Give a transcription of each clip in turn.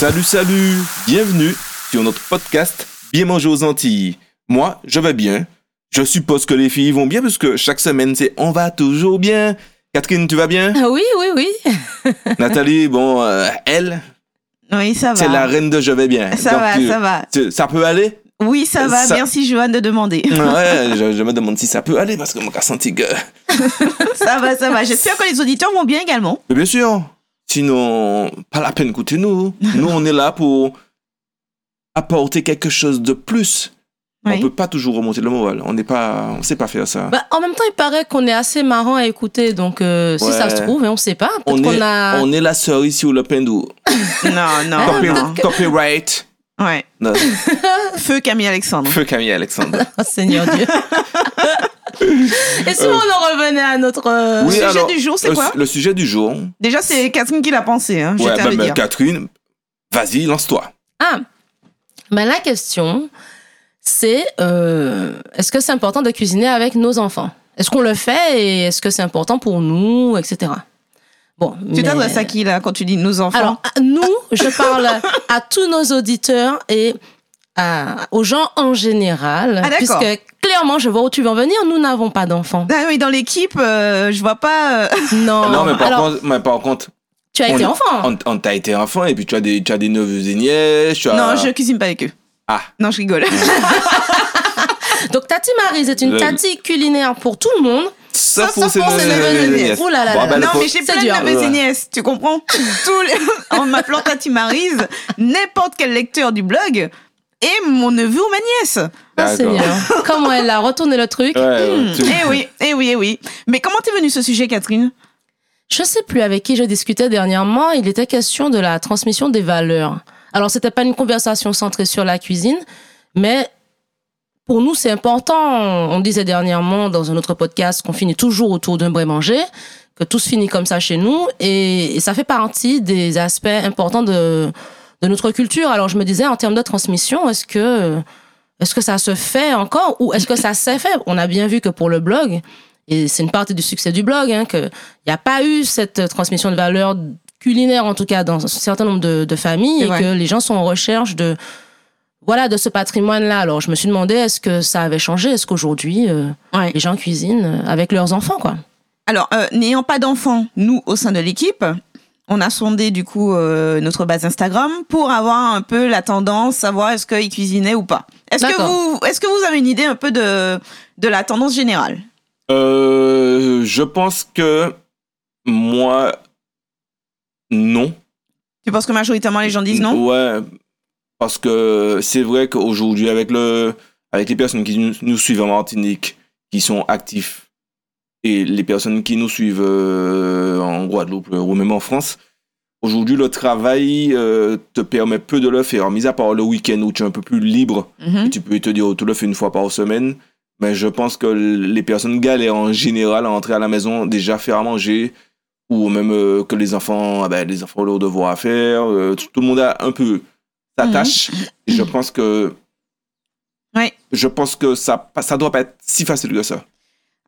Salut, salut, bienvenue sur notre podcast Bien manger aux Antilles. Moi, je vais bien. Je suppose que les filles vont bien parce que chaque semaine, c'est on va toujours bien. Catherine, tu vas bien? Ah Oui, oui, oui. Nathalie, bon, euh, elle, Oui, ça va. c'est la reine de je vais bien. Ça Donc, va, tu- ça va. tu- ça peut aller? Oui, ça va. Ça- Merci, Joanne, de demander. Ouais, je, je me demande si ça peut aller parce que moi, j'ai senti que. ça va, ça va. J'espère que les auditeurs vont bien également. Mais bien sûr, sinon, pas la peine d'écouter nous. Nous, on est là pour apporter quelque chose de plus. On Oui. peut pas toujours remonter le moral. On n'est pas, on sait pas faire ça. Bah, en même temps, il paraît qu'on est assez marrant à écouter, donc euh, si Ouais. ça se trouve, et on sait pas, on, est, a... on est la sœur ici au Le Pendou. Non, non, Copy- non. Copyright. Ouais. Non, Feu Camille Alexandre. Feu Camille Alexandre. Oh, Seigneur Dieu. et si on en revenait à notre... euh, Oui, sujet alors, du jour, c'est quoi le sujet du jour. Déjà, c'est Catherine qui l'a pensé. Hein, je Ouais, bah, bah. Catherine, vas-y, lance-toi. Ah, ben la question, c'est euh, est-ce que c'est important de cuisiner avec nos enfants? Est-ce qu'on le fait et est-ce que c'est important pour nous, etc. Bon, Tu mais- t'adresses à qui, là, quand tu dis nos enfants? Alors, à nous, je parle à tous nos auditeurs et à- aux gens en général. Ah, d'accord. puisque clairement, je vois où tu veux en venir, nous n'avons pas d'enfants. Ah oui, dans l'équipe, euh, je vois pas. euh, Non, non, mais par, alors, contre, mais par contre, tu as on été enfant. on, on t'a été enfant et puis tu as des, tu as des neveux et nièces. Tu as... Non, je cuisine pas avec eux. Ah. Non, je rigole. Donc, Tati Marie, c'est une tati culinaire pour tout le monde. Sauf Sauf pour ces pour ces neveux et nièces. nièces. Ouh là là Bon, là ben, là. non, mais j'ai c'est plein dur. de neveux et nièces, tu comprends? Tous les- En m'appelant Tati Marise, n'importe quel lecteur du blog est mon neveu ou ma nièce. Seigneur. Comment elle a retourné le truc Ouais, ouais, tu- Eh oui, eh oui, eh oui. Mais comment t'es venu ce sujet, Catherine? Je sais plus avec qui je discutais dernièrement. Il était question de la transmission des valeurs. Alors, c'était pas une conversation centrée sur la cuisine, mais pour nous, c'est important. On disait dernièrement dans un autre podcast qu'on finit toujours autour d'un bret manger, que tout se finit comme ça chez nous, et, et ça fait partie des aspects importants de, de notre culture. Alors, je me disais, en termes de transmission, est-ce que, est-ce que ça se fait encore ou est-ce que ça s'est fait? On a bien vu que pour le blog, et c'est une partie du succès du blog, hein, qu'il n'y a pas eu cette transmission de valeurs culinaires, en tout cas dans un certain nombre de, de familles, et que les gens sont en recherche de, voilà, de ce patrimoine-là. Alors, je me suis demandé, est-ce que ça avait changé? Est-ce qu'aujourd'hui, euh, Ouais. les gens cuisinent avec leurs enfants, quoi? Alors, euh, n'ayant pas d'enfants, nous, au sein de l'équipe, on a sondé du coup euh, notre base Instagram pour avoir un peu la tendance, savoir est-ce qu'ils cuisinaient ou pas. Est-ce que vous, est-ce que vous avez une idée un peu de de la tendance générale? Euh, je pense que moi, non. Tu penses que majoritairement les gens disent non? Ouais, parce que c'est vrai qu'aujourd'hui, avec, le, avec les personnes qui nous, nous suivent en Martinique, qui sont actifs, et les personnes qui nous suivent euh, en Guadeloupe euh, ou même en France, aujourd'hui, le travail euh, te permet peu de le faire, mis à part le week-end où tu es un peu plus libre, et tu peux te dire, oh, tu le fais une fois par semaine. Mais je pense que les personnes galèrent en général à entrer à la maison, déjà faire à manger, ou même euh, que les enfants, ah ben, les enfants ont leurs devoirs à faire. euh, tout, tout le monde a un peu sa Mhm. tâche. Et je pense que. Ouais. Je pense que ça, ça doit pas être si facile que ça.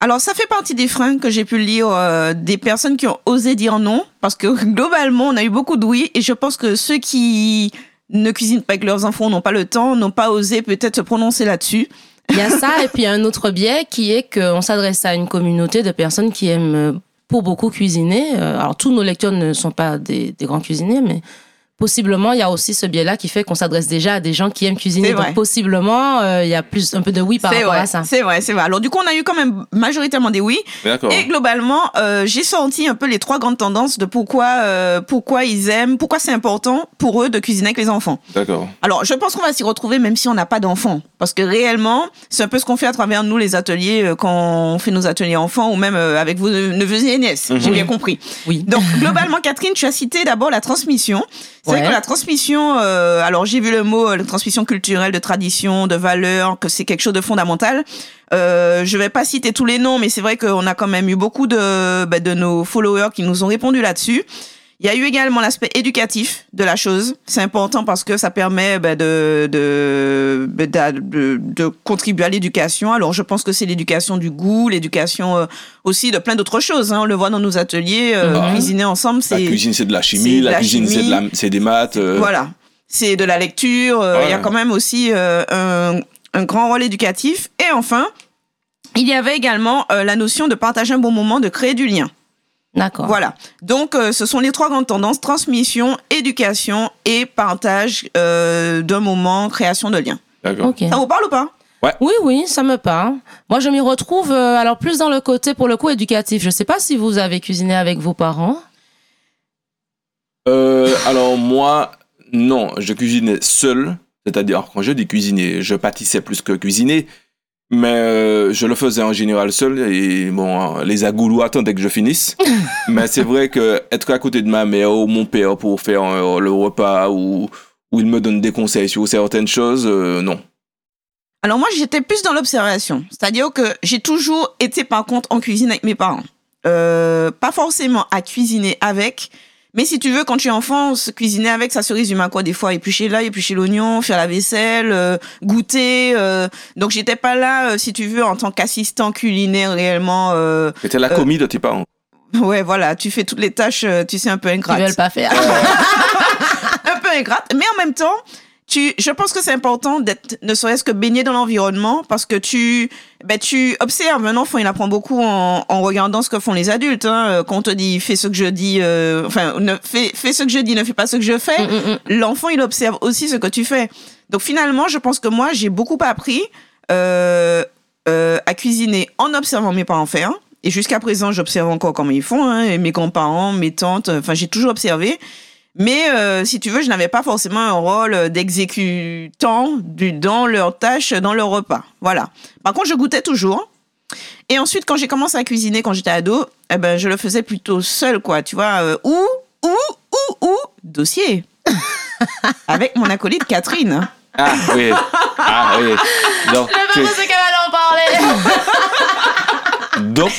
Alors, ça fait partie des freins que j'ai pu lire euh, des personnes qui ont osé dire non, parce que globalement, on a eu beaucoup de oui, et je pense que ceux qui ne cuisinent pas avec leurs enfants n'ont pas le temps, n'ont pas osé peut-être se prononcer là-dessus. Il y a ça, et puis il y a un autre biais qui est qu'on s'adresse à une communauté de personnes qui aiment euh, pour beaucoup cuisiner. Euh, Alors, tous nos lecteurs ne sont pas des, des grands cuisiniers, mais possiblement, il y a aussi ce biais-là qui fait qu'on s'adresse déjà à des gens qui aiment cuisiner. Donc, possiblement, euh, il y a plus un peu de oui par C'est rapport vrai, à ça. c'est vrai, c'est vrai. Alors du coup, on a eu quand même majoritairement des oui. D'accord. Et globalement, euh, j'ai senti un peu les trois grandes tendances de pourquoi, euh, pourquoi ils aiment, pourquoi c'est important pour eux de cuisiner avec les enfants. D'accord. Alors, je pense qu'on va s'y retrouver même si on n'a pas d'enfants. Parce que réellement, c'est un peu ce qu'on fait à travers nous, les ateliers, euh, quand on fait nos ateliers enfants ou même euh, avec vos neveux et nièces. J'ai Mhm. bien compris. Oui. Donc, globalement, Catherine, tu as cité d'abord la transmission. C'est vrai Ouais. que la transmission, euh, alors j'ai vu le mot, euh, la transmission culturelle, de tradition, de valeur, que c'est quelque chose de fondamental. Euh, je vais pas citer tous les noms, mais c'est vrai qu'on a quand même eu beaucoup de, bah, de nos followers qui nous ont répondu là-dessus. Il y a eu également l'aspect éducatif de la chose. C'est important parce que ça permet bah, de, de, bah, de, de contribuer à l'éducation. Alors, je pense que c'est l'éducation du goût, l'éducation euh, aussi de plein d'autres choses. hein. On le voit dans nos ateliers, euh, Mhm. cuisiner ensemble, La c'est cuisine, c'est de la chimie. La la cuisine, c'est de la- c'est des maths. euh, voilà. c'est de la lecture. Il y a quand même aussi un, un grand rôle éducatif. Et enfin, il y avait également la notion de partager un bon moment, de créer du lien. D'accord. Voilà. Donc, euh, ce sont les trois grandes tendances transmission, éducation et partage euh, d'un moment, création de liens. D'accord. Ok. Ça vous parle ou pas? Oui, oui, ça me parle. Moi, je m'y retrouve euh, alors plus dans le côté, pour le coup, éducatif. Je sais pas si vous avez cuisiné avec vos parents. Euh, alors moi, non, je cuisinais seul. C'est-à-dire, quand je dis cuisiner, je pâtissais plus que cuisiner. Mais euh, je le faisais en général seul. Et bon, euh, les agoulous attendaient que je finisse. mais c'est vrai que être à côté de ma mère ou mon père pour faire euh, le repas ou, ou il me donne des conseils sur certaines choses, euh, non. Alors moi, j'étais plus dans l'observation. C'est-à-dire que j'ai toujours été, par contre, en cuisine avec mes parents. Pas forcément à cuisiner avec, mais si tu veux, quand tu es enfant, se cuisiner avec, ça se résume à quoi Des fois, éplucher l'ail, éplucher l'oignon, faire la vaisselle, euh, goûter. euh. Donc, j'étais pas là, euh, si tu veux, en tant qu'assistant culinaire réellement. euh, C'était la commis de tes parents. Ouais, voilà, tu fais toutes les tâches, euh, tu sais, un peu Ils ingrates. veulent pas faire. un peu ingrate, mais en même temps, tu, je pense que c'est important d'être, ne serait-ce que baigné dans l'environnement, parce que tu, ben, tu observes un enfant, il apprend beaucoup en, en regardant ce que font les adultes. Hein. Euh, Quand on te dit fais ce que je dis, euh, enfin, ne, fais, fais ce que je dis, ne fais pas ce que je fais. Mm, mm, mm. L'enfant, il observe aussi ce que tu fais. Donc finalement, je pense que moi, j'ai beaucoup appris euh, euh, à cuisiner en observant mes parents faire. Et jusqu'à présent, j'observe encore comment ils font, hein, et mes grands-parents, mes tantes, enfin, j'ai toujours observé. Mais euh, si tu veux, je n'avais pas forcément un rôle d'exécutant dans leurs tâches, dans leur repas. Voilà. Par contre, je goûtais toujours. Et ensuite, quand j'ai commencé à cuisiner quand j'étais ado, eh ben, je le faisais plutôt seul, quoi. Tu vois, euh, ou, ou, ou, ou, dossier. Avec mon acolyte Catherine. Ah oui. Ah oui. Donc, tu, c'est qu'elle allait en parler. donc,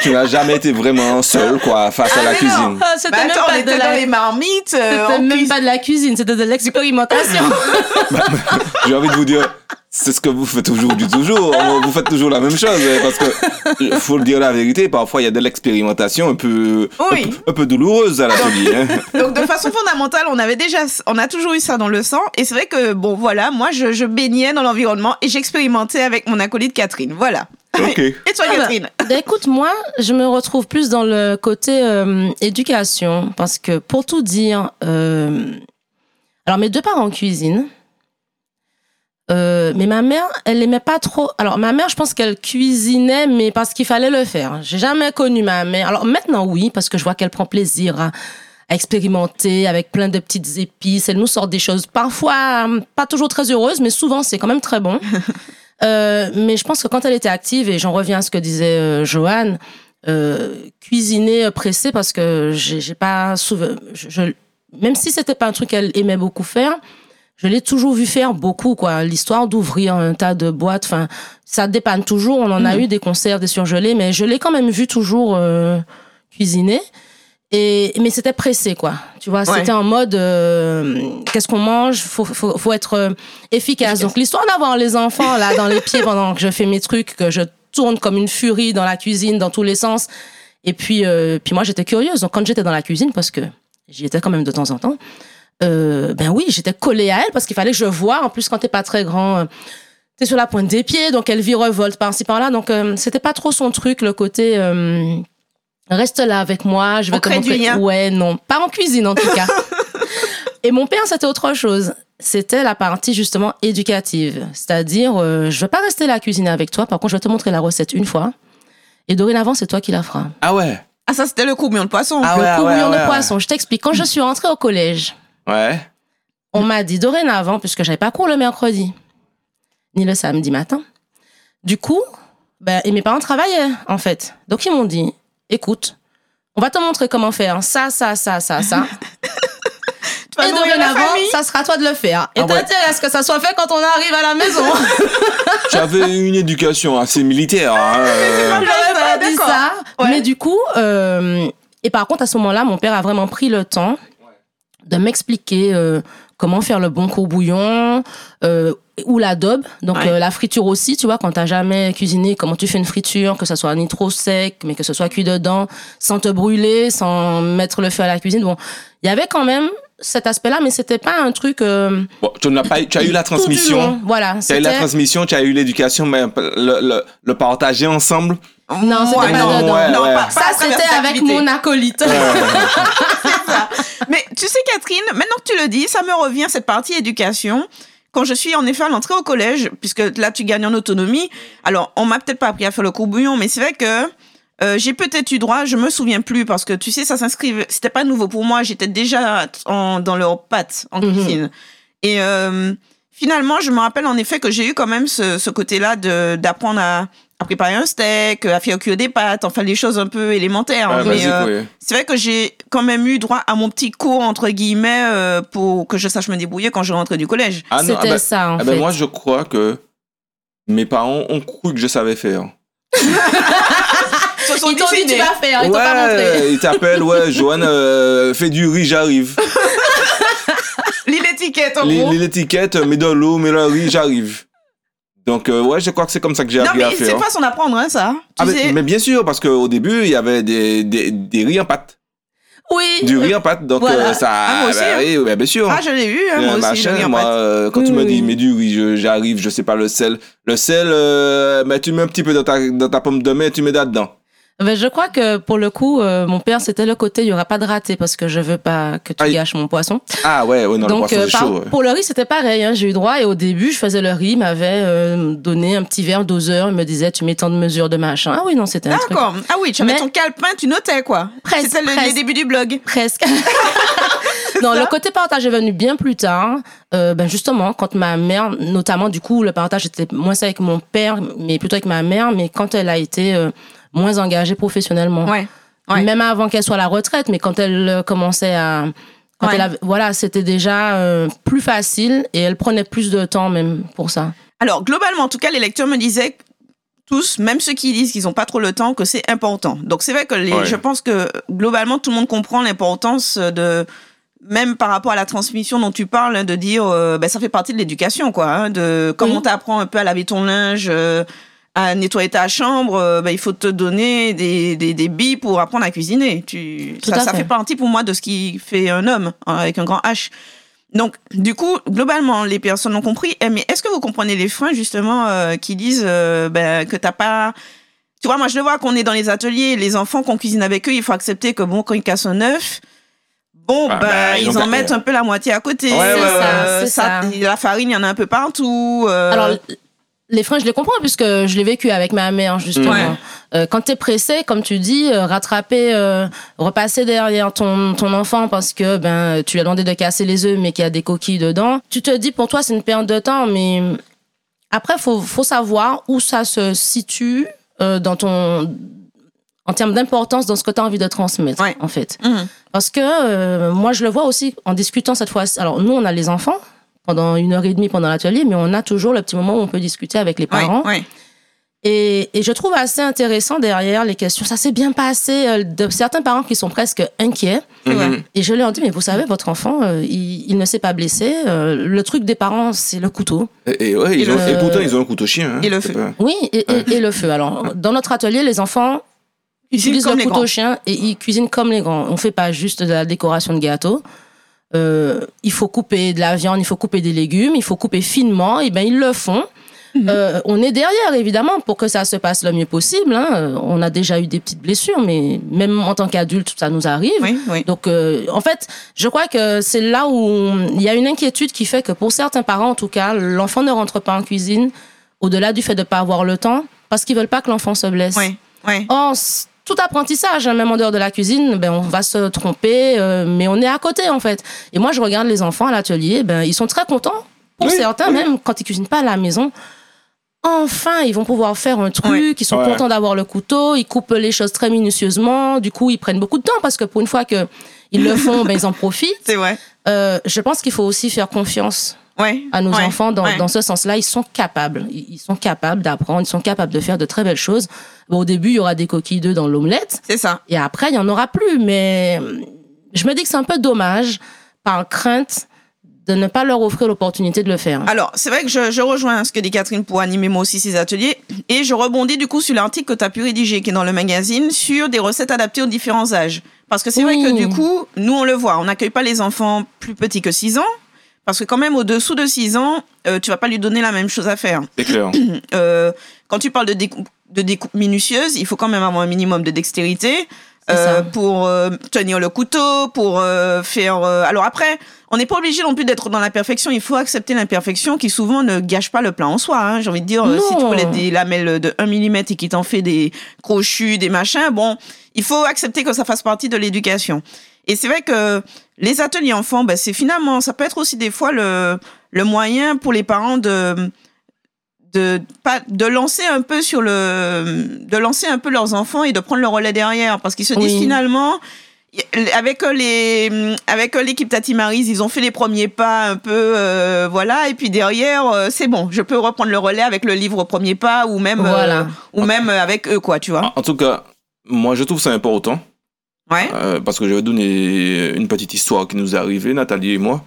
tu n'as jamais été vraiment seul, quoi, face à la mais non. cuisine. Ah, C'était Bah, même attends, on pas de était la... dans les marmites. euh, C'était même pas de la cuisine, c'était de l'expérimentation. J'ai envie de vous dire, c'est ce que vous faites aujourd'hui, toujours. Vous faites toujours la même chose. hein, Parce que, il faut le dire la vérité, parfois il y a de l'expérimentation un peu, Oui. un, peu- un peu douloureuse à l'atelier. hein. Donc de façon fondamentale, on avait déjà, on a toujours eu ça dans le sang. Et c'est vrai que bon, voilà, moi je, je baignais dans l'environnement et j'expérimentais avec mon acolyte Catherine. Voilà. Ok. Et toi, Ah bah, Catherine Ben, écoute, moi, je me retrouve plus dans le côté euh, éducation, parce que pour tout dire, euh, alors mes deux parents cuisinent, euh, mais ma mère, elle aimait pas trop. Alors ma mère, je pense qu'elle cuisinait, mais parce qu'il fallait le faire. J'ai jamais connu ma mère. Alors maintenant, oui, parce que je vois qu'elle prend plaisir à, à expérimenter avec plein de petites épices. Elle nous sort des choses parfois euh, pas toujours très heureuses, mais souvent c'est quand même très bon. Euh, mais je pense que quand elle était active, et j'en reviens à ce que disait euh, Joanne, euh, cuisiner euh, pressé parce que j'ai pas souve- je, je- même si c'était pas un truc qu'elle aimait beaucoup faire, je l'ai toujours vu faire beaucoup quoi. L'histoire d'ouvrir un tas de boîtes, enfin ça dépanne toujours. On en a Mhm. eu des conserves, des surgelés, mais je l'ai quand même vu toujours euh, cuisiner. Et mais c'était pressé quoi. Tu vois, Ouais. c'était en mode euh, qu'est-ce qu'on mange, faut, faut faut être euh, efficace. Donc l'histoire d'avoir les enfants là dans les pieds pendant que je fais mes trucs, que je tourne comme une furie dans la cuisine dans tous les sens. Et puis euh, puis moi j'étais curieuse. Donc quand j'étais dans la cuisine parce que j'y étais quand même de temps en temps. Euh, ben oui, j'étais collée à elle parce qu'il fallait que je voie. En plus, quand t'es pas très grand, euh, t'es sur la pointe des pieds, donc elle virevolte par-ci par-là. Donc euh, c'était pas trop son truc, le côté euh, reste là avec moi, je vais te du montrer. lien. Ouais, non, pas en cuisine en tout cas. Et mon père, c'était autre chose. C'était la partie justement éducative, c'est-à-dire euh, je vais pas rester là à cuisiner avec toi. Par contre, je vais te montrer la recette une fois. Et dorénavant, c'est toi qui la feras. Ah ouais. Ah ça c'était le courbillon de poisson. Ah le ouais, courbillon ouais, de ouais, poisson. Je t'explique. Quand je suis rentrée au collège, Ouais. on m'a dit dorénavant, puisque j'avais pas cours le mercredi, ni le samedi matin. Du coup, ben, et mes parents travaillaient, en fait. Donc, ils m'ont dit, écoute, on va te montrer comment faire ça, ça, ça, ça, ça. Tu vas et dorénavant, ça sera à toi de le faire. Et Ah ouais. t'intéresse à ce que ça soit fait quand on arrive à la maison. Tu avais une éducation assez militaire. hein, euh, pas- dit ça. Ouais. Mais du coup, euh, et par contre, à ce moment-là, mon père a vraiment pris le temps de m'expliquer euh, comment faire le bon courbouillon euh, ou l'adobe. Donc Ouais. euh, la friture aussi, tu vois, quand t'as jamais cuisiné, comment tu fais une friture, que ça soit ni trop sec, mais que ce soit cuit dedans, sans te brûler, sans mettre le feu à la cuisine. Bon, il y avait quand même cet aspect-là, mais c'était pas un truc. euh, Bon, tu, n'as pas, eu- tu as eu la transmission. long. Voilà. Tu as eu la transmission, tu as eu l'éducation, mais le, le, le partager ensemble. Non, c'était pas non, dedans. ouais, non, ouais. pas- pas Ça, c'était avec mon acolyte. Mais tu sais, Catherine, maintenant que tu le dis, ça me revient, cette partie éducation. Quand je suis en effet à l'entrée au collège, puisque là tu gagnes en autonomie, alors on m'a peut-être pas appris à faire le courbouillon, mais c'est vrai que euh, j'ai peut-être eu droit, je me souviens plus, parce que tu sais, ça s'inscrivait, c'était pas nouveau pour moi, j'étais déjà en- dans leurs pattes en Mhm. cuisine. Et euh, finalement, je me rappelle en effet que j'ai eu quand même ce, ce côté-là de- d'apprendre à, à préparer un steak, à faire cuire des pâtes, enfin les choses un peu élémentaires. Ouais, Mais, euh, oui. c'est vrai que j'ai quand même eu droit à mon petit cours, entre guillemets, euh, pour que je sache me débrouiller quand je rentrais du collège. Ah non, ah C'était ben- ça, en ah fait. ben moi, je crois que mes parents ont cru que je savais faire. Ils t'ont dit, tu vas faire, ils t'ont pas montré. Ouais, ils t'appellent, ouais, Joanne, euh, fais du riz, j'arrive. Lis l'étiquette, en gros. lis l'étiquette, mets de l'eau, mets le riz, j'arrive. Donc, euh, ouais, je crois que c'est comme ça que j'ai Non, appris mais à c'est faire. une façon d'apprendre, hein, ça. Tu Ah, mais, sais. mais bien sûr, parce qu'au début, il y avait des, des, des riz en pâte. Oui. Du riz en pâte, donc Voilà. euh, ça. Ah, moi aussi, bah hein. oui, bien sûr. Ah, je l'ai eu, hein, Euh, moi aussi. machin, le riz en moi, pâte. quand tu me oui, dis, mets du riz, je- j'arrive, je sais pas, le sel. Le sel, euh, mais tu mets un petit peu dans ta, dans ta pomme de main et tu mets là-dedans. Ben, je crois que pour le coup, euh, mon père, c'était le côté, il y aura pas de raté parce que je veux pas que tu Aïe. gâches mon poisson. Ah ouais, ouais, non, le Donc, poisson, euh, c'est par- chaud. ouais. pour le riz, c'était pareil. Hein, j'ai eu droit et au début, je faisais le riz, il m'avait euh, donné un petit verre doseur, il me disait, tu mets tant de mesures de machin. Ah oui, non, c'était un truc. D'accord. Ah oui, tu avais Mais- ton calepin, tu notais, quoi. Presque, C'était le, les débuts du blog. Presque. non, le côté partage est venu bien plus tard. Euh, ben justement, quand ma mère, notamment, du coup, le partage était moins ça avec mon père, mais plutôt avec ma mère, mais quand elle a été euh, moins engagée professionnellement. Ouais. Ouais. Même avant qu'elle soit à la retraite, mais quand elle euh, commençait à. Quand Ouais. elle avait- voilà, c'était déjà euh, plus facile et elle prenait plus de temps même pour ça. Alors, globalement, en tout cas, les lecteurs me disaient tous, même ceux qui disent qu'ils n'ont pas trop le temps, que c'est important. Donc, c'est vrai que les, Ouais. je pense que globalement, tout le monde comprend l'importance de, même par rapport à la transmission dont tu parles, hein, de dire, euh, ben, ça fait partie de l'éducation, quoi. hein, de comment Oui. t'apprends un peu à laver ton linge, euh, à nettoyer ta chambre, euh, ben, il faut te donner des, des, des billes pour apprendre à cuisiner. Tu, Tout ça, ça fait. fait partie pour moi de ce qui fait un homme hein, avec un grand H. Donc, du coup, globalement, les personnes ont compris. Eh, Mais est-ce que vous comprenez les freins, justement, euh, qui disent euh, ben, que t'as pas. Tu vois, moi, je le vois qu'on est dans les ateliers, les enfants qu'on cuisine avec eux, il faut accepter que, bon, quand ils cassent un œuf, bon, Ah, ben, bah, ils en mettent un peu la moitié à côté. Ouais, ça, Euh, ça. La farine, il y en a un peu partout. euh, Alors, les freins, je les comprends puisque je l'ai vécu avec ma mère, justement. Ouais. Euh, quand tu es pressé, comme tu dis, euh, rattraper, euh, repasser derrière ton, ton enfant parce que ben tu lui as demandé de casser les œufs mais qu'il y a des coquilles dedans, tu te dis pour toi c'est une perte de temps, mais après, faut, faut savoir où ça se situe euh, dans ton en termes d'importance dans ce que tu as envie de transmettre, Ouais. en fait. Mhm. Parce que euh, moi, je le vois aussi en discutant cette fois. Alors, nous, on a les enfants pendant une heure et demie pendant l'atelier, mais on a toujours le petit moment où on peut discuter avec les parents. Et, et je trouve assez intéressant derrière les questions. Ça s'est bien passé euh, de certains parents qui sont presque inquiets. Mhm. Et je leur dis, mais vous savez, votre enfant, euh, il, il ne s'est pas blessé. Euh, le truc des parents, c'est le couteau. Et, et ouais, Et ils ont, le- et pourtant, ils ont un couteau chien. hein. Et le feu. pas- Oui, et, et- Ouais. et le feu. Alors, dans notre atelier, les enfants utilisent le couteau grands. chien et ils cuisinent comme les grands. On fait pas juste de la décoration de gâteau. Euh, il faut couper de la viande, il faut couper des légumes, il faut couper finement. Et ben ils le font. Mhm. Euh, on est derrière évidemment pour que ça se passe le mieux possible. hein. Euh, On a déjà eu des petites blessures, mais même en tant qu'adulte, ça nous arrive. Oui, oui. Donc, euh, en fait, je crois que c'est là où il y a une inquiétude qui fait que pour certains parents, en tout cas, l'enfant ne rentre pas en cuisine au-delà du fait de ne pas avoir le temps parce qu'ils veulent pas que l'enfant se blesse. Oui. Or, tout apprentissage, hein, même en dehors de la cuisine, ben, on va se tromper, euh, mais on est à côté, en fait. Et moi, je regarde les enfants à l'atelier, ben, ils sont très contents. Pour Oui, certains, oui. même quand ils cuisinent pas à la maison. Enfin, ils vont pouvoir faire un truc, ils sont Ouais. contents d'avoir le couteau, ils coupent les choses très minutieusement, du coup, ils prennent beaucoup de temps parce que pour une fois que ils le font, ben, ils en profitent. C'est vrai. Euh, je pense qu'il faut aussi faire confiance Ouais. à nos ouais, enfants dans, dans ce sens-là. Ils sont capables. Ils sont capables d'apprendre. Ils sont capables de faire de très belles choses. Bon, au début, il y aura des coquilles d'œufs dans l'omelette. C'est ça. Et après, il n'y en aura plus. Mais je me dis que c'est un peu dommage, par crainte de ne pas leur offrir l'opportunité de le faire. Alors, c'est vrai que je, je rejoins ce que dit Catherine pour animer moi aussi ces ateliers. Et je rebondis du coup sur l'article que tu as pu rédiger, qui est dans le magazine, sur des recettes adaptées aux différents âges. Parce que c'est vrai que du coup, nous, on le voit, on n'accueille pas les enfants plus petits que 6 ans. Parce que quand même, au-dessous de 6 ans, euh, tu vas pas lui donner la même chose à faire. C'est clair. Euh, quand tu parles de découpe, de découpe minutieuse, il faut quand même avoir un minimum de dextérité euh, pour euh, tenir le couteau, pour euh, faire. euh, Alors après, on n'est pas obligé non plus d'être dans la perfection. Il faut accepter l'imperfection qui souvent ne gâche pas le plat en soi. hein. J'ai envie de dire, euh, si tu voulais des lamelles de 1 mm et qui t'en fait des crochus, des machins, bon, il faut accepter que ça fasse partie de l'éducation. Et c'est vrai que les ateliers enfants, ben, c'est finalement, ça peut être aussi des fois le, le moyen pour les parents de de pas de lancer un peu sur le de lancer un peu leurs enfants et de prendre le relais derrière parce qu'ils se disent Oui. finalement avec les avec l'équipe Tati Marise ils ont fait les premiers pas un peu euh, voilà et puis derrière euh, c'est bon je peux reprendre le relais avec le livre premier pas ou même euh, ou même avec eux quoi tu vois En tout cas, moi, je trouve ça important. Ouais Euh, parce que je vais donner une petite histoire qui nous est arrivée, Nathalie et moi.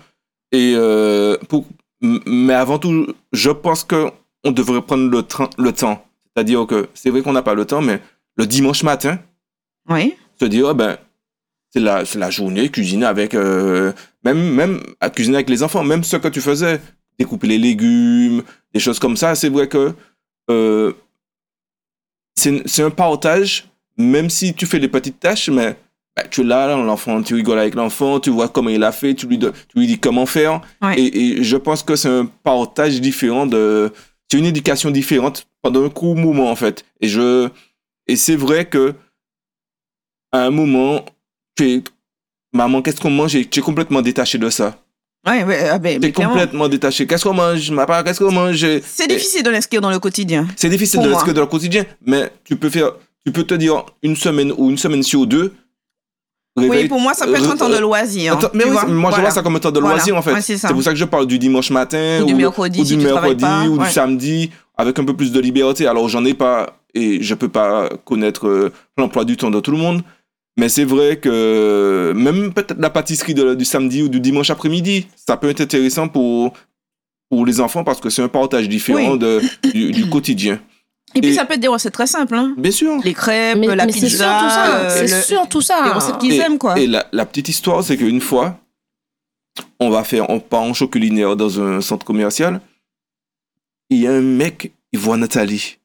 Et euh, pour, mais avant tout, je pense que on devrait prendre le, train, le temps. C'est-à-dire que c'est vrai qu'on n'a pas le temps, mais le dimanche matin, oui se dire, ah ben, c'est la, journée, cuisiner avec, euh, même, même à cuisiner avec les enfants, même ce que tu faisais, découper les légumes, des choses comme ça, c'est vrai que euh, c'est un partage, même si tu fais des petites tâches, mais bah, tu es là, l'enfant, tu rigoles avec l'enfant, tu vois comment il a fait, tu lui, tu lui dis comment faire. Ouais. Et, et je pense que c'est un partage différent de. C'est une éducation différente pendant un court moment, en fait. Et, je, et c'est vrai que à un moment, tu es. Maman, qu'est-ce qu'on mange? Et tu es complètement détaché de ça. ouais, ouais ah ben, Tu mais es clairement. complètement détaché. Qu'est-ce qu'on mange Ma part, qu'est-ce qu'on mange? C'est difficile de l'inscrire dans le quotidien c'est difficile de l'inscrire dans le quotidien, mais tu peux faire, tu peux te dire une semaine ou une semaine sur deux. Oui pour moi ça peut être un temps de loisir Attends, mais oui, moi je vois ça comme un temps de Voilà. loisir en fait. Ouais, c'est pour ça que je parle du dimanche matin Ou du mercredi ou si du mercredi ou ouais. du samedi avec un peu plus de liberté. Alors j'en ai pas et je peux pas connaître euh, l'emploi du temps de tout le monde. Mais c'est vrai que même peut-être la pâtisserie de- du samedi ou du dimanche après-midi, ça peut être intéressant pour, pour les enfants parce que c'est un partage différent Oui. de, du, du quotidien. Et puis Et- ça peut être des recettes très simples hein. Bien sûr. les crêpes Mais, la mais c'est pizza surtout ça. euh, C'est le- surtout ça. les recettes qu'ils aiment quoi Et la, la petite histoire, c'est qu'une fois, on va faire, on part en show culinaire dans un centre commercial. Il y a un mec, il voit Nathalie.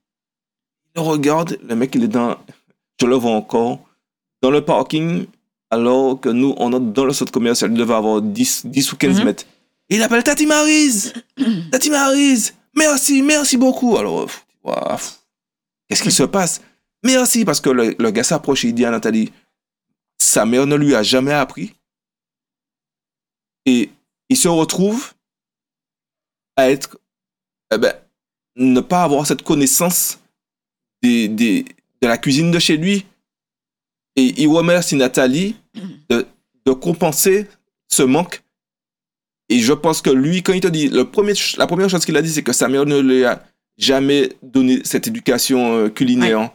Il le regarde, le mec, il est dans, je le vois encore, dans le parking, alors que nous, on est dans le centre commercial, il devait avoir 10, 10 ou 15 Mhm. mètres. Il appelle Tati Marise Tati Marise Merci, merci beaucoup. Alors, qu'est-ce qui se passe? Merci, parce que le, le gars s'approche et il dit à Nathalie, sa mère ne lui a jamais appris. Et il se retrouve à être, eh ben, ne pas avoir cette connaissance des, des, de la cuisine de chez lui. Et il remercie Nathalie de, de compenser ce manque. Et je pense que lui, quand il te dit, le premier, la première chose qu'il a dit, c'est que sa mère ne lui a jamais donné cette éducation euh, culinaire.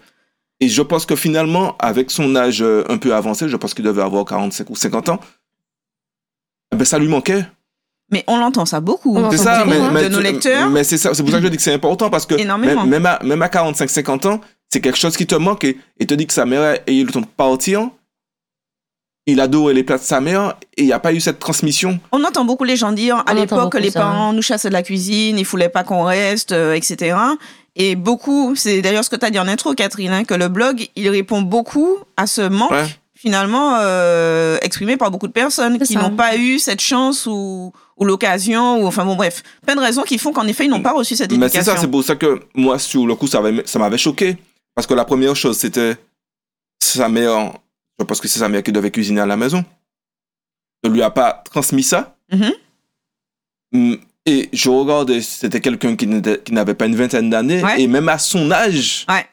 Et je pense que finalement, avec son âge euh, un peu avancé, je pense qu'il devait avoir 45 ou 50 ans, eh ben ça lui manquait. mais on l'entend ça beaucoup On C'est entend ça, beaucoup, mais, hein. mais de nos lecteurs. mais c'est ça, c'est pour ça que je dis que c'est important parce que Énormément. même, même à, même à 45-50 ans, c'est quelque chose qui te manque et, et te dit que sa mère a eu le temps de partir. Il adorait les plats de sa mère et il n'y a pas eu cette transmission. On entend beaucoup les gens dire à l'époque les ça. parents nous chassaient de la cuisine, il ne pas qu'on reste, euh, etc. Et beaucoup, c'est d'ailleurs ce que tu as dit en intro, Catherine, hein, que le blog, il répond beaucoup à ce manque, Ouais. finalement, euh, exprimé par beaucoup de personnes qui n'ont pas eu cette chance ou, ou l'occasion, ou enfin bon, bref, plein de raisons qui font qu'en effet, ils n'ont pas reçu cette Mais c'est éducation. ça, c'est pour ça que moi, sur le coup, ça m'avait ça m'avait choqué. Parce que la première chose, c'était sa mère, pense que c'est sa mère qui devait cuisiner à la maison, ne lui a pas transmis ça. Mhm. Mm, Et je regardais, c'était quelqu'un qui n'avait pas une vingtaine d'années, Ouais. et même à son âge, Ouais.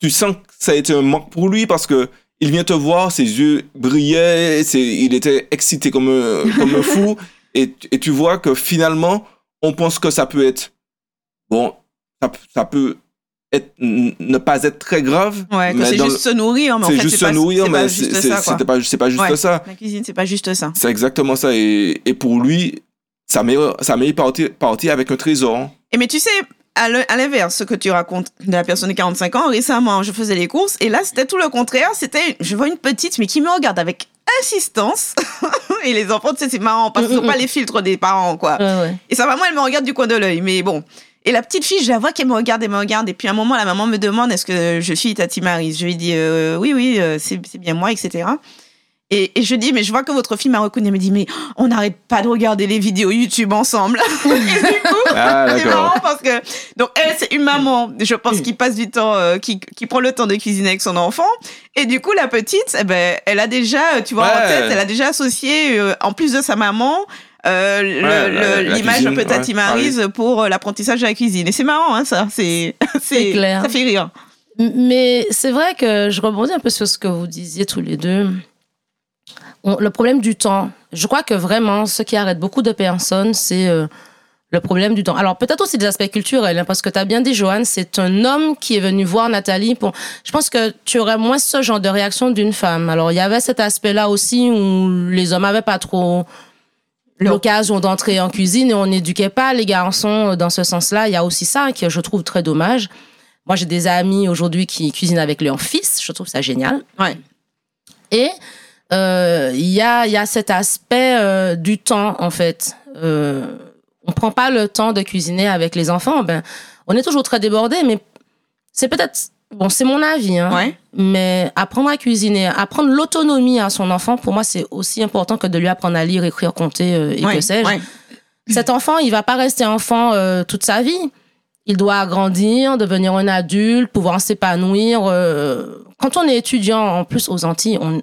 tu sens que ça a été un manque pour lui parce que il vient te voir, ses yeux brillaient, c'est- il était excité comme un, comme un fou, et, et tu vois que finalement, on pense que ça peut être bon, ça, ça peut être, ne pas être très grave. Ouais, c'est juste le- se nourrir, mais en c'est fait, juste c'est se pas, nourrir, c'est mais pas c'est pas, pas juste Ouais. ça. La cuisine, c'est pas juste ça. C'est exactement ça. Et, et pour lui, sa meilleure, sa meilleure partie, partie avec un trésor. Et mais tu sais, à l'inverse, ce que tu racontes de la personne de 45 ans, récemment, je faisais les courses et là, c'était tout le contraire. C'était, je vois une petite, mais qui me regarde avec insistance. et les enfants, tu sais, c'est marrant parce qu'ils n'ont Mm, mm, pas les filtres des parents, quoi. Ouais, ouais. Et sa maman, elle me regarde du coin de l'œil, mais bon. Et la petite fille, je la vois qu'elle me regarde, elle me regarde. Et puis à un moment, la maman me demande est-ce que je suis Tati Marie Je lui dis euh, oui, oui, euh, c'est c'est bien moi, etc. Et, et je dis mais je vois que votre fille m'a reconnu. Elle me dit mais on n'arrête pas de regarder les vidéos YouTube ensemble. et du coup, Ah, c'est marrant parce que donc elle c'est une maman, je pense qui passe du temps, euh, qui, qui prend le temps de cuisiner avec son enfant. Et du coup la petite, eh ben elle a déjà, tu vois en Ouais. tête, elle a déjà associé euh, en plus de sa maman. Euh, Ouais, l'image un cuisine, peu Tati ouais, pour euh, l'apprentissage de la cuisine. Et c'est marrant, hein, ça. C'est, c'est, clair. Ça fait rire. Mais c'est vrai que je rebondis un peu sur ce que vous disiez tous les deux. On- le problème du temps. Je crois que vraiment, ce qui arrête beaucoup de personnes, c'est euh, le problème du temps. Alors, peut-être aussi des aspects culturels, hein, parce que tu as bien dit, Johan, c'est un homme qui est venu voir Nathalie pour. Je pense que tu aurais moins ce genre de réaction d'une femme. Alors, il y avait cet aspect-là aussi où les hommes n'avaient pas trop l'occasion d'entrer en cuisine et on n'éduquait pas les garçons dans ce sens-là. Il y a aussi ça que je trouve très dommage. Moi, j'ai des amis aujourd'hui qui cuisinent avec leurs fils. Je trouve ça génial. Ouais. Et euh, il y, a, il y a cet aspect euh, du temps, en fait. Euh, on prend pas le temps de cuisiner avec les enfants. Ben, on est toujours très débordé, mais c'est peut-être... Bon, c'est mon avis, hein, Ouais. mais apprendre à cuisiner, apprendre l'autonomie à son enfant, pour moi, c'est aussi important que de lui apprendre à lire, écrire, compter euh, et ouais, que sais-je. ouais. Cet enfant, il va pas rester enfant euh, toute sa vie. Il doit grandir, devenir un adulte, pouvoir s'épanouir. euh. Quand on est étudiant, en plus aux Antilles, on...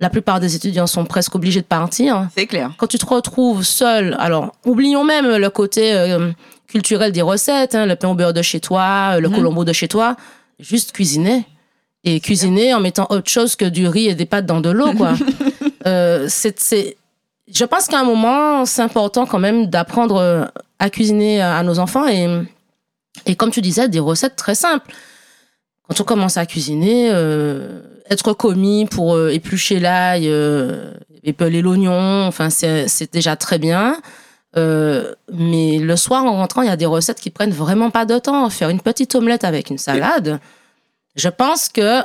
la plupart des étudiants sont presque obligés de partir. C'est clair. Quand tu te retrouves seul, alors oublions même le côté euh, culturel des recettes, hein, le pain au beurre de chez toi, euh, le Mhm. colombo de chez toi, juste cuisiner. Et cuisiner en mettant autre chose que du riz et des pâtes dans de l'eau, quoi. Euh, c'est, c'est- Je pense qu'à un moment, c'est important quand même d'apprendre euh, à cuisiner à nos enfants et, et comme tu disais, des recettes très simples. Quand on commence à cuisiner, euh, être commis pour euh, éplucher l'ail, épeler l'oignon, enfin c'est, c'est déjà très bien. Euh, mais le soir, en rentrant, il y a des recettes qui prennent vraiment pas de temps. Faire une petite omelette avec une salade, je pense que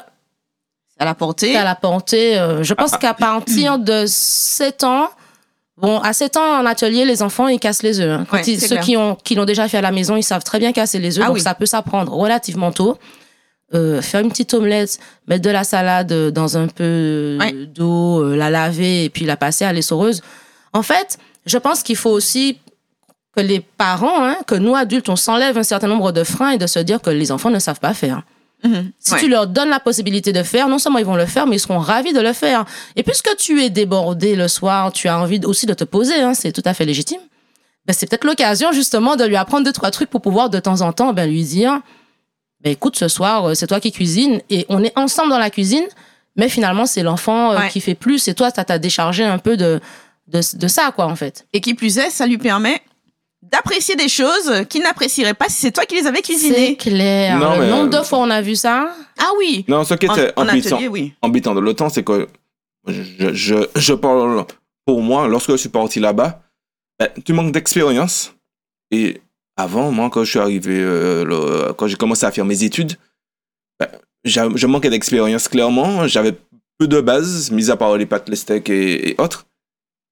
À la portée. à la portée. euh, je pense qu'à partir de 7 ans, bon, à 7 ans en atelier, les enfants, ils cassent les œufs. hein. Quand Ouais, ils- ceux clair. qui, ont, qui l'ont déjà fait à la maison, ils savent très bien casser les œufs. Ah donc oui. ça peut s'apprendre relativement tôt. Euh, faire une petite omelette, mettre de la salade dans un peu Ouais. d'eau, la laver et puis la passer à l'essoreuse. En fait, je pense qu'il faut aussi que les parents, hein, que nous adultes, on s'enlève un certain nombre de freins et de se dire que les enfants ne savent pas faire. Mhm. Si Ouais. tu leur donnes la possibilité de faire, non seulement ils vont le faire, mais ils seront ravis de le faire. Et puisque tu es débordé le soir, tu as envie aussi de te poser, hein, c'est tout à fait légitime. Ben, c'est peut-être l'occasion justement de lui apprendre deux, trois trucs pour pouvoir de temps en temps ben, lui dire ben, écoute, ce soir, euh, c'est toi qui cuisines et on est ensemble dans la cuisine, mais finalement, c'est l'enfant euh, Ouais. qui fait plus et toi, ça t'a déchargé un peu de, de, de ça, quoi, en fait. Et qui plus est, ça lui permet d'apprécier des choses qu'il n'apprécierait pas si c'est toi qui les avais C'est cuisinées. clair. Non, le mais, nombre euh, de fois on a vu ça. Ah oui. Non, ce qui En, était en atelier, oui. embêtant de l'OTAN, c'est que je, je, je parle pour moi, lorsque je suis parti là-bas, ben, tu manques d'expérience. Et avant, moi, quand je suis arrivé, euh, le- quand j'ai commencé à faire mes études, ben, je manquais d'expérience clairement. J'avais peu de bases, mis à part les pâtes, les steaks et, et autres.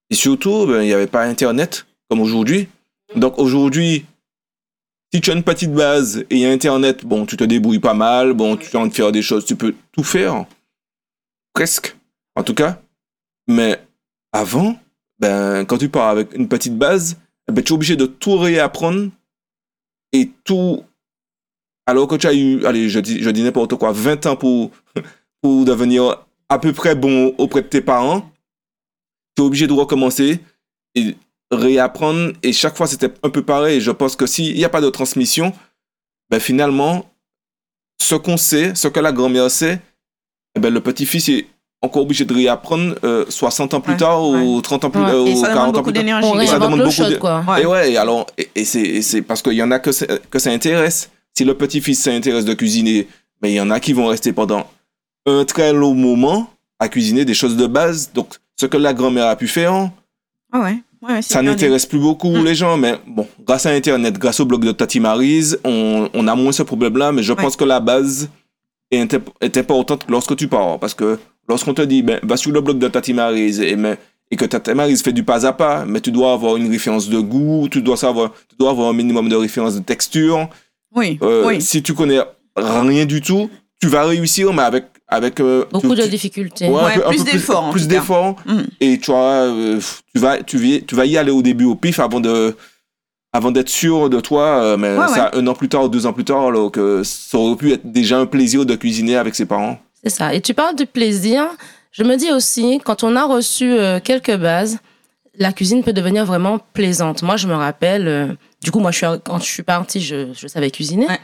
Et surtout, ben, il n'y avait pas Internet comme aujourd'hui. Donc aujourd'hui, si tu as une petite base et il y a Internet, bon, tu te débrouilles pas mal, bon, tu envie de faire des choses, tu peux tout faire. Presque, en tout cas. Mais avant, ben, quand tu pars avec une petite base, ben, tu es obligé de tout réapprendre et tout. Alors que tu as eu, allez, je dis, je dis n'importe quoi, 20 ans pour, pour devenir à peu près bon auprès de tes parents, tu es obligé de recommencer et réapprendre. Et chaque fois, c'était un peu pareil. Je pense que s'il n'y a pas de transmission, ben, finalement, ce qu'on sait, ce que la grand-mère sait, eh ben, le petit-fils est encore obligé de réapprendre euh, 60 ans plus Ouais, tard ouais. ou 30 ans plus Ouais. Et ça demande 40 ans plus tard. d'énergie. On Et ça demande beaucoup de- quoi. Et ouais, et alors, et, et c'est et c'est parce qu'il y en a que, que ça intéresse. Si le petit-fils s'intéresse de cuisiner, mais il y en a qui vont rester pendant un très long moment à cuisiner des choses de base. Donc, ce que la grand-mère a pu faire, Ah ouais. Ouais, c'est ça n'intéresse plus beaucoup Mm. les gens, mais bon, grâce à Internet, grâce au blog de Tati Marise, on, on a moins ce problème-là, mais je Ouais. pense que la base est, importante lorsque tu pars, parce que lorsqu'on te dit, ben, va sur le blog de Tati Marise, et, mais, et que Tati Marise fait du pas à pas, mais tu dois avoir une référence de goût, tu dois savoir, tu dois avoir un minimum de référence de texture. Oui, Euh, oui. Si tu connais rien du tout, tu vas réussir, mais avec, avec euh, Beaucoup tu- de tu- difficultés. Ouais, un Ouais, peu- un plus d'efforts, Plus. Mm. Et tu, vois, euh, tu, vas, tu, vas, tu vas y aller au début au pif avant de avant d'être sûr de toi. euh, mais Ouais, ça, un an plus tard ou deux ans plus tard, alors que ça aurait pu être déjà un plaisir de cuisiner avec ses parents. C'est ça. Et tu parles de plaisir. Je me dis aussi, quand on a reçu euh, quelques bases, la cuisine peut devenir vraiment plaisante. Moi, je me rappelle, euh, du coup, moi, je suis, quand je suis partie, je, je savais cuisiner. Ouais.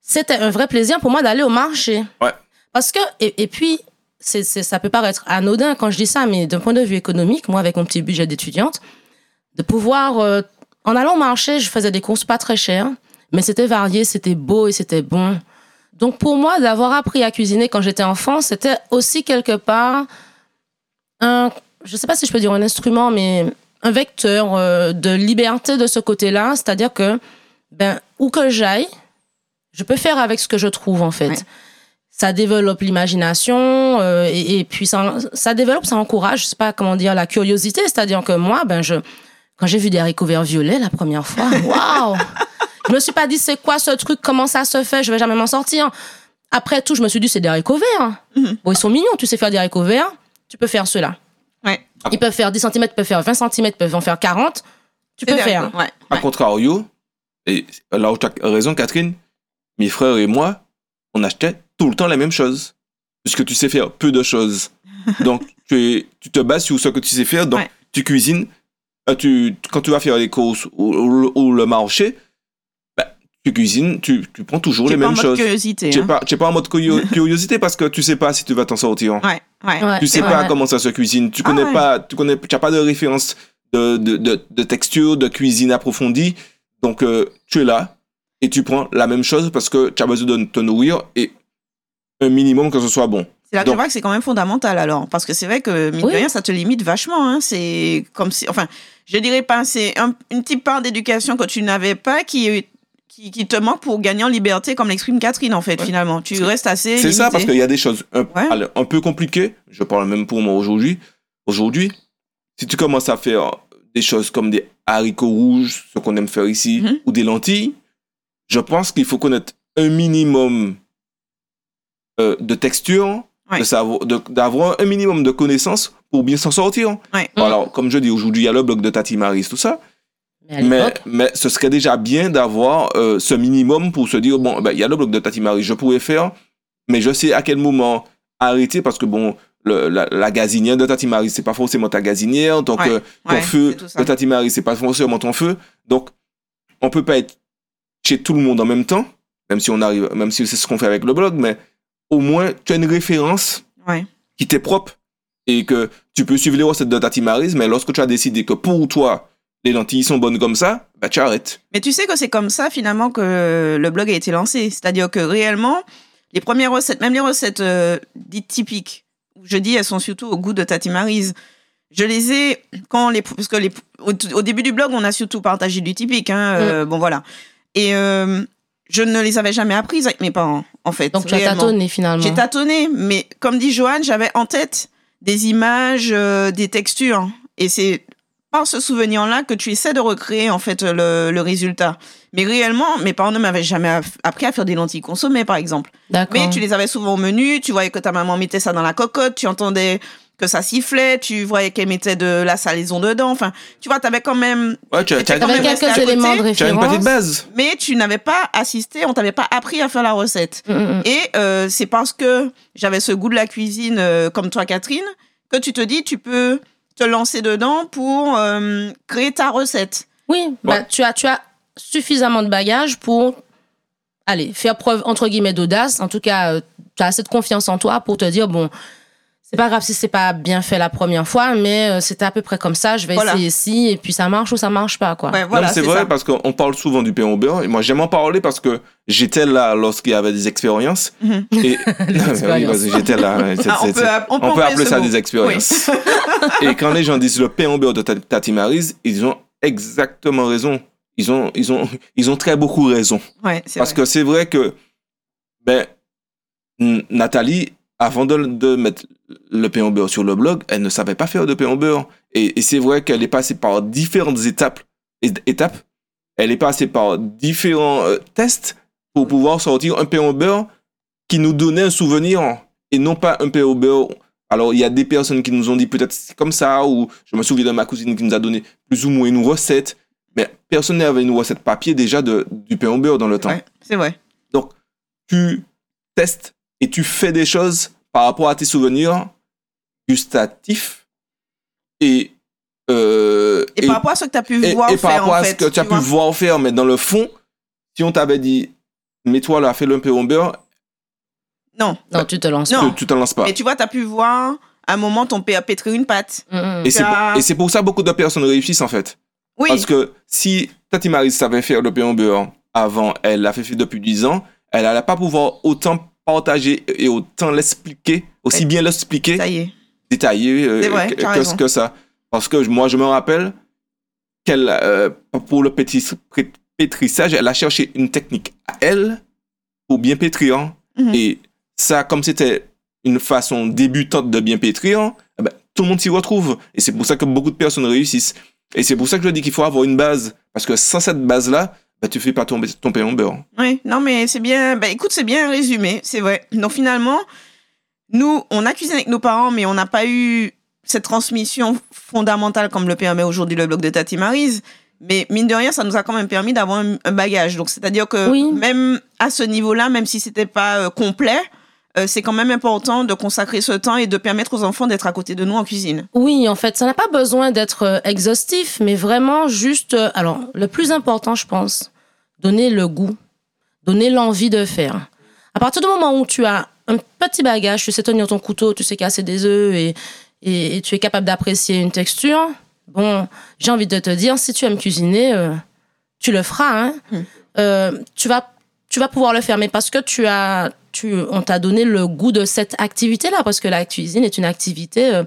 C'était un vrai plaisir pour moi d'aller au marché. Ouais. Parce que, et, puis, ça peut paraître anodin quand je dis ça, mais d'un point de vue économique, moi, avec mon petit budget d'étudiante, de pouvoir, euh, en allant au marché, je faisais des courses pas très chères, mais c'était varié, c'était beau et c'était bon. Donc pour moi, d'avoir appris à cuisiner quand j'étais enfant, c'était aussi quelque part un, je sais pas si je peux dire un instrument, mais un vecteur euh, de liberté de ce côté-là. C'est-à-dire que, ben, où que j'aille, je peux faire avec ce que je trouve en fait. Ça développe l'imagination euh, et, et puis ça, ça développe, ça encourage, je sais pas comment dire, la curiosité. C'est-à-dire que moi, ben je, quand j'ai vu des haricots verts violets la première fois, waouh! Je me suis pas dit c'est quoi ce truc, comment ça se fait, je vais jamais m'en sortir. Après tout, je me suis dit c'est des haricots verts. Mhm. Bon, ils sont mignons, tu sais faire des haricots verts, tu peux faire ceux-là. Ouais. Ils peuvent faire 10 cm, ils peuvent faire 20 cm, ils peuvent en faire 40. Tu peux faire. Ouais. A ouais. contrario, et là où tu as raison, Catherine, mes frères et moi, on achetait tout le temps la même chose. Puisque tu sais faire peu de choses. donc, tu, es- tu te bases sur ce que tu sais faire. Donc, Ouais. tu cuisines. euh, tu, quand tu vas faire les courses ou, ou- ou le marché, bah, tu cuisines, tu, tu prends toujours les mêmes mode choses. curiosité. Tu n'es hein. pas, pas en mode curio- curiosité parce que tu sais pas si tu vas t'en sortir. Ouais, ouais. Tu sais pas comment ça se cuisine. Tu Ah connais ouais. pas, tu connais, tu as pas de référence de, de, de, de texture, de cuisine approfondie. Donc, euh, tu es là et tu prends la même chose parce que tu as besoin de te nourrir et un minimum que ce soit bon. C'est là que Donc- je vois que c'est quand même fondamental alors. Parce que c'est vrai que, mine Oui. de rien, ça te limite vachement. Hein. C'est comme si. Enfin, je dirais pas, c'est un- une petite part d'éducation que tu n'avais pas qui, qui, qui te manque pour gagner en liberté, comme l'exprime Catherine, en fait, Ouais. finalement. Tu restes assez. C'est ça parce qu'il y a des choses un, Ouais. allez, un peu compliquées. Je parle même pour moi aujourd'hui. Aujourd'hui, si tu commences à faire des choses comme des haricots rouges, ce qu'on aime faire ici, Mhm. ou des lentilles, je pense qu'il faut connaître un minimum euh, de texture, Ouais. d'avoir un minimum de connaissances pour bien s'en sortir. Ouais. Alors, comme je dis, aujourd'hui, il y a le blog de Tati Maris, tout ça. Mais Mais, ce serait déjà bien d'avoir euh, ce minimum pour se dire, bon, ben, il y a le blog de Tati Marie, je pourrais faire, mais je sais à quel moment arrêter parce que, bon, le- la, la gazinière de Tati Marie, c'est pas forcément ta gazinière, donc Ouais, euh, ton ouais, feu de Tati Marie, c'est pas forcément ton feu. Donc, on peut pas être chez tout le monde en même temps, même si on arrive, même si c'est ce qu'on fait avec le blog, mais au moins, tu as une référence Ouais. qui t'est propre et que tu peux suivre les recettes de Tati Marie, mais lorsque tu as décidé que pour toi, les lentilles sont bonnes comme ça, bah, tu arrêtes. Mais tu sais que c'est comme ça finalement que le blog a été lancé. C'est-à-dire que réellement, les premières recettes, même les recettes euh, dites typiques, je dis elles sont surtout au goût de Tati Maryse. Je les ai quand les parce que les, au, au début du blog on a surtout partagé du typique. Hein, euh, Bon voilà. Et euh, je ne les avais jamais apprises avec mes parents en fait. donc tu as tâtonné finalement. J'ai tâtonné, mais comme dit Joanne, j'avais en tête des images, euh, des textures. Et c'est par ce souvenir-là que tu essaies de recréer en fait le, le résultat. Mais réellement, mes parents ne m'avaient jamais appris à faire des lentilles consommées, par exemple. D'accord. Mais tu les avais souvent au menu, tu voyais que ta maman mettait ça dans la cocotte, tu entendais que ça sifflait, tu voyais qu'elle mettait de la salaison dedans. Enfin, tu vois, tu avais quand même... Ouais, tu resté quelques éléments de tu as une référence. petite base. Mais tu n'avais pas assisté, on t'avait pas appris à faire la recette. Mm, mm, mm. Et euh, c'est parce que j'avais ce goût de la cuisine, euh, comme toi, Catherine, que tu te dis, tu peux te lancer dedans pour euh, créer ta recette. Oui, bah, tu, as, tu as suffisamment de bagages pour allez, faire preuve, entre guillemets, d'audace. En tout cas, tu as assez de confiance en toi pour te dire, bon, c'est pas grave si c'est pas bien fait la première fois, mais euh, c'était à peu près comme ça. Je vais Voilà. essayer ici et puis ça marche ou ça marche pas, quoi. Ouais, voilà, c'est vrai ça. parce qu'on parle souvent du pain au beurre. Et moi, j'aime en parler parce que j'étais là lorsqu'il y avait des expériences. Mhm. Et oui, j'étais là. Ah, on peut, on peut on peut employer appeler ça mot. des expériences. et quand les gens disent le pain au beurre de Ta- Tati Maryse, ils ont exactement raison. Ils ont, ils ont, ils ont très beaucoup raison. Ouais, Parce vrai. que c'est vrai que ben, Nathalie, avant de, de mettre le pain au beurre sur le blog, elle ne savait pas faire de pain au beurre. Et, et c'est vrai qu'elle est passée par différentes étapes. étapes. Elle est passée par différents euh, tests pour pouvoir sortir un pain au beurre qui nous donnait un souvenir et non pas un pain au beurre. Alors, il y a des personnes qui nous ont dit peut-être c'est comme ça, ou je me souviens de ma cousine qui nous a donné plus ou moins une recette. Mais personne n'avait une recette papier déjà de, du pain au beurre dans le temps Ouais, c'est vrai. tu testes et tu fais des choses par rapport à tes souvenirs gustatifs et euh, Et, par rapport à ce que tu as pu et- voir et par faire, rapport en à ce que tu as pu voir faire mais dans le fond si on t'avait dit mets-toi là fais le au beurre Non, Non, tu te lances Non. tu tu t'en lances pas mais tu vois, tu as pu voir à un moment ton père pétrir une pâte. pas. Mm, mm. et c'est pour, et c'est pour ça beaucoup de personnes réussissent en fait Oui, parce que si Tati Marie savait faire le pain au beurre avant elle l'a fait depuis 10 ans elle n'allait pas pouvoir autant partager et autant l'expliquer aussi bien l'expliquer détaillé euh, vrai, que, ça. Parce que moi, je me rappelle qu'elle, euh, pour le petit pétrissage, elle a cherché une technique à elle pour bien pétrir. Mhm. Et ça, comme c'était une façon débutante de bien pétrir, eh ben, tout le monde s'y retrouve. Et c'est pour ça que beaucoup de personnes réussissent. Et c'est pour ça que je dis qu'il faut avoir une base. Parce que sans cette base-là, ben, tu fais pas ton, ton pain au beurre. Oui, non, mais c'est bien. Bah, écoute, c'est bien résumé, c'est vrai. Donc finalement, nous, on a cuisiné avec nos parents, mais on n'a pas eu cette transmission fondamentale comme le permet aujourd'hui le blog de Tati Maryse. Mais mine de rien, ça nous a quand même permis d'avoir un, un bagage. Donc c'est-à-dire que Oui. même à ce niveau-là, même si c'était pas euh, complet, euh, c'est quand même important de consacrer ce temps et de permettre aux enfants d'être à côté de nous en cuisine. Oui, en fait, ça n'a pas besoin d'être euh, exhaustif, mais vraiment juste. euh, alors, le plus important, je pense, donner le goût, donner l'envie de faire. À partir du moment où tu as un petit bagage, tu sais tenir ton couteau, tu sais casser des œufs et, et, et tu es capable d'apprécier une texture, bon, j'ai envie de te dire, si tu aimes cuisiner, euh, tu le feras. Hein. Hmm. Euh, tu vas tu vas pouvoir le faire, mais parce que tu as, tu, on t'a donné le goût de cette activité-là, parce que la cuisine est une activité euh,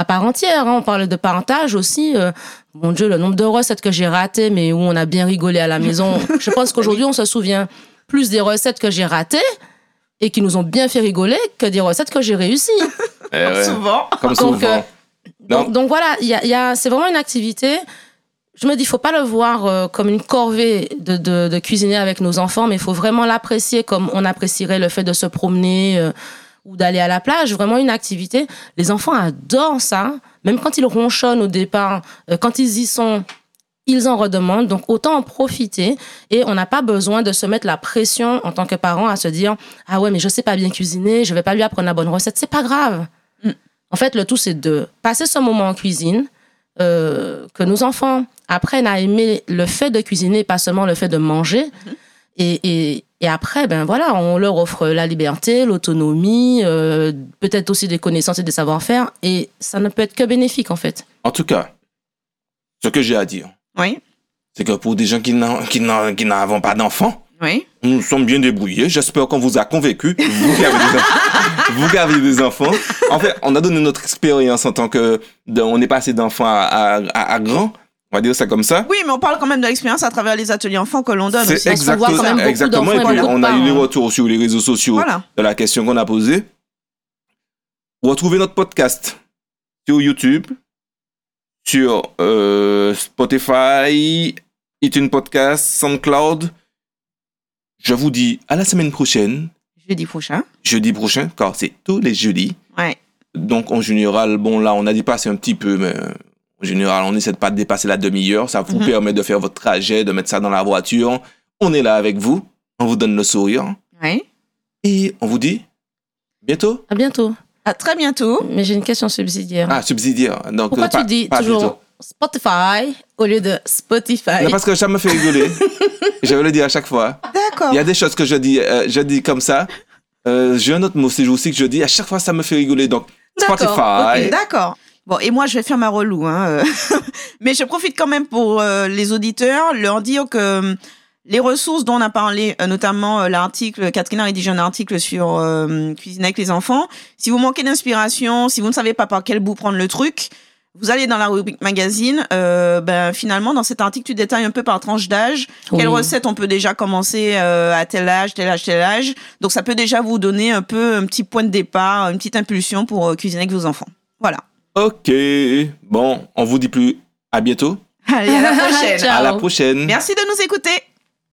à part entière. hein. On parle de parentage aussi. euh, mon Dieu, le nombre de recettes que j'ai ratées, mais où on a bien rigolé à la maison. Je pense qu'aujourd'hui, on se souvient plus des recettes que j'ai ratées et qui nous ont bien fait rigoler que des recettes que j'ai réussies. Eh ouais, Souvent. Comme Donc, souvent. euh. Donc, donc voilà, il y a, il y a- c'est vraiment une activité. Je me dis, il faut pas le voir euh, comme une corvée de, de, de cuisiner avec nos enfants, mais il faut vraiment l'apprécier comme on apprécierait le fait de se promener euh, ou d'aller à la plage. Vraiment une activité. Les enfants adorent ça, même quand ils ronchonnent au départ, euh, quand ils y sont. Ils en redemandent, donc autant en profiter et on n'a pas besoin de se mettre la pression en tant que parent à se dire ah ouais mais je sais pas bien cuisiner, je vais pas lui apprendre la bonne recette, c'est pas grave. En fait, le tout, c'est de passer ce moment en cuisine, euh, que nos enfants apprennent à aimer le fait de cuisiner, pas seulement le fait de manger. Et, et, et après, ben voilà, on leur offre la liberté, l'autonomie, euh, peut-être aussi des connaissances et des savoir-faire. Et ça ne peut être que bénéfique, en fait. En tout cas, ce que j'ai à dire, Oui, c'est que pour des gens qui n'avons pas d'enfants, oui. nous sommes bien débrouillés. J'espère qu'on vous a convaincu. Vous qui avez des, en- vous qui avez des enfants. En fait, on a donné notre expérience en tant que. de- on est passé d'enfant à, à, à, à grand. On va dire ça comme ça. Oui, mais on parle quand même de l'expérience à travers les ateliers enfants que l'on donne. C'est voit exactement. Et puis, on a eu les retours sur les réseaux sociaux Voilà. de la question qu'on a posée. Retrouvez notre podcast sur YouTube, sur euh, Spotify, iTunes Podcast, SoundCloud. Je vous dis à la semaine prochaine, Jeudi prochain. jeudi prochain, car c'est tous les jeudis. Ouais. Donc en général, bon là, on a dépassé un petit peu, mais euh, en général, on essaie de pas dépasser la demi-heure. Ça vous Mhm. permet de faire votre trajet, de mettre ça dans la voiture. On est là avec vous. On vous donne le sourire. Oui. Et on vous dit bientôt. À bientôt. À très bientôt. Mais j'ai une question subsidiaire. Ah, subsidiaire. Donc, Pourquoi euh, pas- tu dis pas toujours bientôt. Spotify au lieu de Spotify? Non, parce que ça me fait rigoler. je vais le dire à chaque fois. D'accord. Il y a des choses que je dis, euh, je dis comme ça. Euh, J'ai un autre mot ces jours-ci que je dis. À chaque fois, ça me fait rigoler. Donc, D'accord, Spotify. D'accord. Bon, et moi, je vais faire ma relou. Hein. euh. Mais je profite quand même pour euh, les auditeurs, leur dire que euh, les ressources dont on a parlé, euh, notamment euh, l'article, Catherine a rédigé un article sur euh, cuisiner avec les enfants. Si vous manquez d'inspiration, si vous ne savez pas par quel bout prendre le truc, vous allez dans la rubrique magazine. euh, ben, finalement, dans cet article, tu détailles un peu par tranche d'âge quelle Oui. recette on peut déjà commencer euh, à tel âge, tel âge, tel âge. Donc, ça peut déjà vous donner un peu un petit point de départ, une petite impulsion pour euh, cuisiner avec vos enfants. Voilà. Ok. Bon, on vous dit plus à bientôt. Allez, à la prochaine. Ciao. À la prochaine. Merci de nous écouter.